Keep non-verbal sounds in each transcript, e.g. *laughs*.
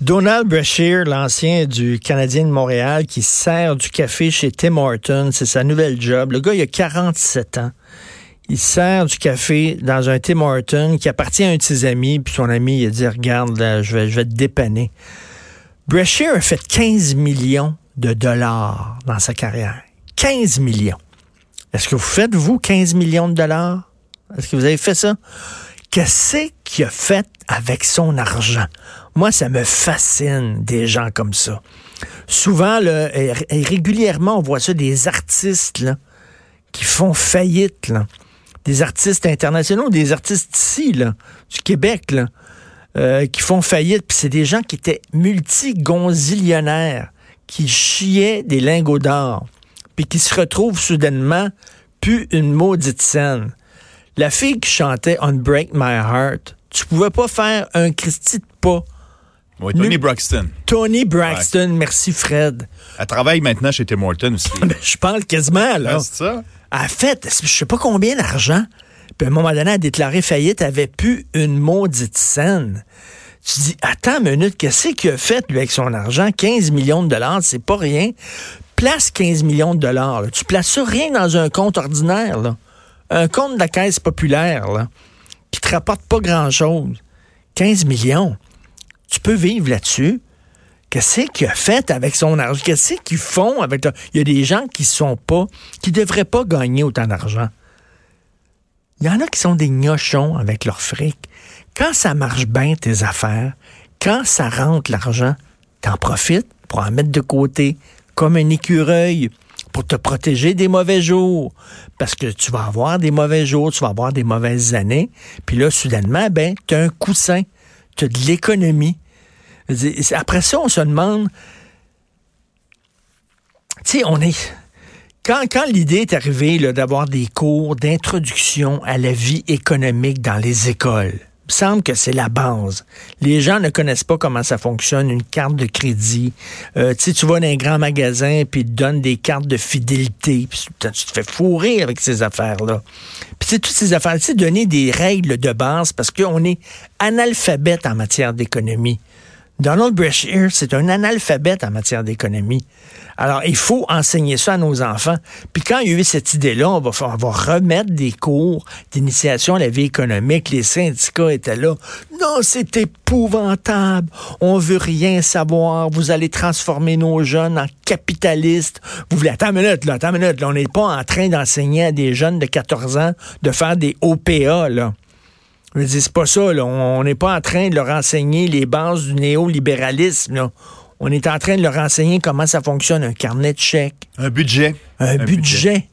Donald Brashear, l'ancien du Canadien de Montréal, qui sert du café chez Tim Hortons, c'est sa nouvelle job. Le gars, il a 47 ans. Il sert du café dans un Tim Hortons qui appartient à un de ses amis, puis son ami, il a dit, regarde, je, vais, te dépanner. Brashear a fait 15 millions de dollars dans sa carrière. 15 millions. Est-ce que vous faites, vous, 15 millions de dollars? Est-ce que vous avez fait ça? Qu'est-ce qu'il a fait avec son argent? Moi, ça me fascine des gens comme ça. Souvent, régulièrement, on voit ça des artistes qui font faillite. Des artistes internationaux, des artistes ici, là, du Québec, euh, qui font faillite. Puis c'est des gens qui étaient multigonzillionnaires, qui chiaient des lingots d'or, puis qui se retrouvent soudainement plus une maudite scène. La fille qui chantait On Break My Heart, tu pouvais pas faire un Christy de pas. Oui, Tony Braxton. Tony Braxton, merci Fred. Elle travaille maintenant chez Tim Hortons aussi. *laughs* Ben, je parle quasiment, là. c'est ça? Elle a fait, je sais pas combien d'argent. Puis à un moment donné, elle a déclaré faillite, elle avait plus une maudite scène. Tu dis, attends une minute, qu'est-ce qu'il a fait, lui, avec son argent? 15 millions de dollars, c'est pas rien. Place 15 millions de dollars. Tu places ça rien dans un compte ordinaire, là un compte de la caisse populaire, là, qui te rapporte pas grand-chose, 15 millions, tu peux vivre là-dessus. Qu'est-ce qu'il a fait avec son argent? Qu'est-ce qu'ils font avec... Il y a des gens qui sont pas, qui devraient pas gagner autant d'argent. Il y en a qui sont des gnochons avec leur fric. Quand ça marche bien, tes affaires, quand ça rentre l'argent, t'en profites pour en mettre de côté, comme un écureuil pour te protéger des mauvais jours. Parce que tu vas avoir des mauvais jours, tu vas avoir des mauvaises années. Puis là, soudainement, ben, tu as un coussin. Tu as de l'économie. Après ça, on se demande. Tu sais, on est. Quand, quand l'idée est arrivée d'avoir des cours d'introduction à la vie économique dans les écoles, semble que c'est la base. Les gens ne connaissent pas comment ça fonctionne, une carte de crédit. Euh, tu vas dans un grand magasin, puis ils te donnent des cartes de fidélité, puis tu te fais fourrer avec ces affaires-là. Puis c'est toutes ces affaires, tu donner des règles de base, parce qu'on est analphabète en matière d'économie. Donald Brashear, c'est un analphabète en matière d'économie. Alors, il faut enseigner ça à nos enfants. Puis quand il y a eu cette idée-là, on va, on va remettre des cours d'initiation à la vie économique. Les syndicats étaient là. Non, c'est épouvantable. On veut rien savoir. Vous allez transformer nos jeunes en capitalistes. Vous voulez... Attends une minute, là. Attends une minute. Là. On n'est pas en train d'enseigner à des jeunes de 14 ans de faire des OPA, là. Je veux c'est pas ça, là. On n'est pas en train de leur enseigner les bases du néolibéralisme, là. On est en train de leur enseigner comment ça fonctionne, un carnet de chèques. Un budget. Un, budget.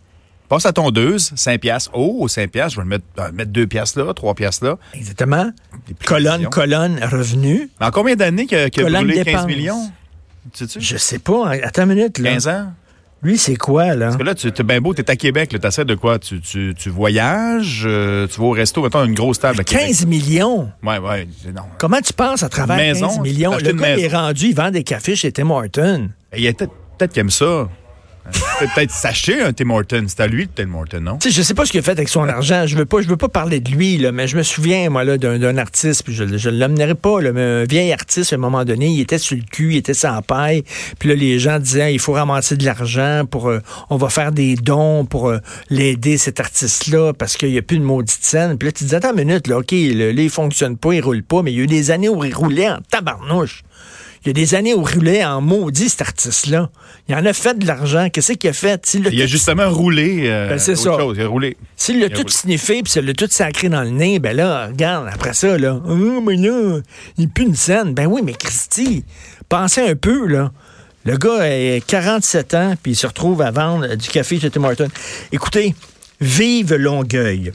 Passe à tondeuse, 5 piastres. Oh, 5 piastres, je vais mettre, euh, mettre 2 piastres là, 3 piastres là. Exactement. Colonne, colonne, revenu. en combien d'années qu'il a, qu brûlé 15 millions? Sais -tu? Je sais pas. Attends une minute. Là. 15 ans? Lui, c'est quoi, là? Parce que là, tu es bien beau, tu es à Québec, tu essaies de quoi? Tu, tu, tu voyages, euh, tu vas au resto, mettons une grosse table à Québec. 15 millions? Ouais, ouais. Non. Comment tu penses à travers 15 millions? Le gars, il est rendu, il vend des cafés chez Tim Hortons. Il y a peut-être qu'il aime ça peut-être s'acheter un Tim Horton. C'est à lui, le Tim Horton, non? je sais pas ce qu'il a fait avec son argent. Je veux pas, je veux pas parler de lui, mais je me souviens, moi, là, d'un artiste, puis je, je l'emmènerai pas, là, mais un vieil artiste, à un moment donné, il était sur le cul, il était sans paille. Puis là, les gens disaient, il faut ramasser de l'argent pour, euh, on va faire des dons pour euh, l'aider, cet artiste-là, parce qu'il y a plus de maudite scène. Puis là, tu dis, attends une minute, là, OK, là, il fonctionne pas, il roule pas, mais il y a eu des années où il roulait en tabarnouche. Il y a des années où il roulait en maudit, cet artiste-là. Il en a fait de l'argent. Qu'est-ce qu'il a fait? Il, a, justement roulé. Euh, ben, c'est ça. Il a roulé. S'il l'a tout sniffé puis s'il l'a tout sacré dans le nez, ben là, regarde, après ça, là, oh, mais là, il pue une scène. Ben oui, mais Christy, pensez un peu, là. Le gars a 47 ans, puis il se retrouve à vendre du café chez Tim Hortons. Écoutez, vive Longueuil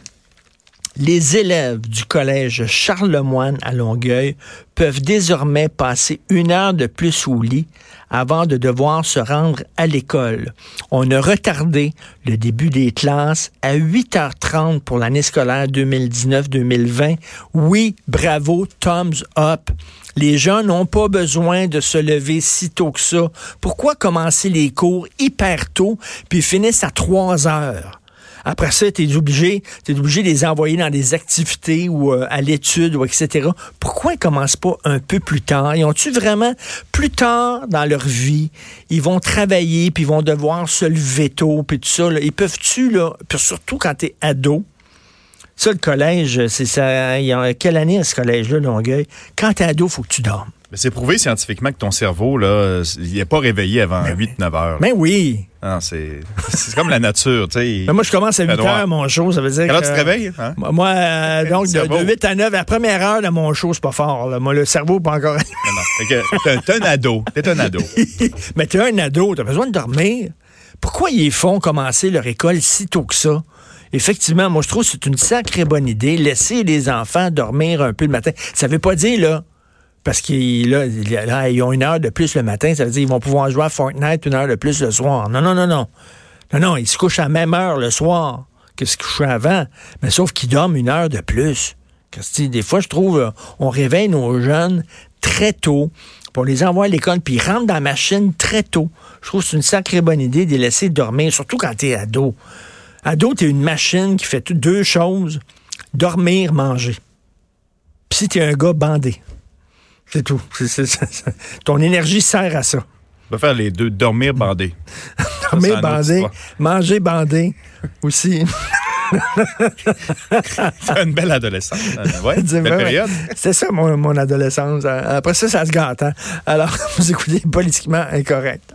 les élèves du collège Charlemagne à Longueuil peuvent désormais passer une heure de plus au lit avant de devoir se rendre à l'école. On a retardé le début des classes à 8h30 pour l'année scolaire 2019-2020. Oui, bravo, thumbs up. Les gens n'ont pas besoin de se lever si tôt que ça. Pourquoi commencer les cours hyper tôt puis finissent à 3 heures? Après ça, tu es obligé, es obligé de les envoyer dans des activités ou euh, à l'étude ou etc. Pourquoi ils commencent pas un peu plus tard? Ils ont-tu vraiment plus tard dans leur vie, ils vont travailler puis ils vont devoir se lever tôt puis tout ça. Là? Ils peuvent-tu, là, surtout quand tu es ado, ça, le collège, c'est ça. Il y a quelle année ce collège-là, Longueuil? Quand t'es ado, faut que tu dormes. C'est prouvé scientifiquement que ton cerveau, là, il n'est pas réveillé avant 8-9 heures. Mais oui. *laughs* c'est comme la nature, tu sais. Mais moi, je commence à 8 heures mon show, ça veut dire Alors, tu te réveilles? Hein? Moi, euh, donc, de, 8 à 9, la première heure de mon show, c'est pas fort. Là. Moi, le cerveau, pas encore... *laughs* non, non. T'es un ado. T'es un ado. *laughs* Mais t'es un ado, t'as besoin de dormir. Pourquoi ils font commencer leur école si tôt que ça? Effectivement, moi, je trouve que c'est une sacrée bonne idée. Laisser les enfants dormir un peu le matin. Ça veut pas dire, là, parce qu'ils ont une heure de plus le matin, ça veut dire qu'ils vont pouvoir jouer à Fortnite une heure de plus le soir. Non, non, non, non. Non, non, ils se couchent à la même heure le soir que ce qu'ils couchaient avant, mais sauf qu'ils dorment une heure de plus. Des fois, je trouve, euh, on réveille nos jeunes très tôt, on les envoie à l'école, puis ils rentrent dans la machine très tôt. Je trouve que c'est une sacrée bonne idée de les laisser dormir, surtout quand tu es ado. Ado, tu es une machine qui fait deux choses, dormir, manger. Puis si tu es un gars bandé, c'est tout. *laughs* ton énergie sert à ça. On va faire les deux, dormir bandé. *laughs* dormir bandé, manger bandé aussi. *laughs* une belle adolescence. Hein. Ouais, belle période. C'est ça mon, mon, adolescence. Après ça, ça se gâte. Hein. Alors, vous écoutez politiquement incorrect.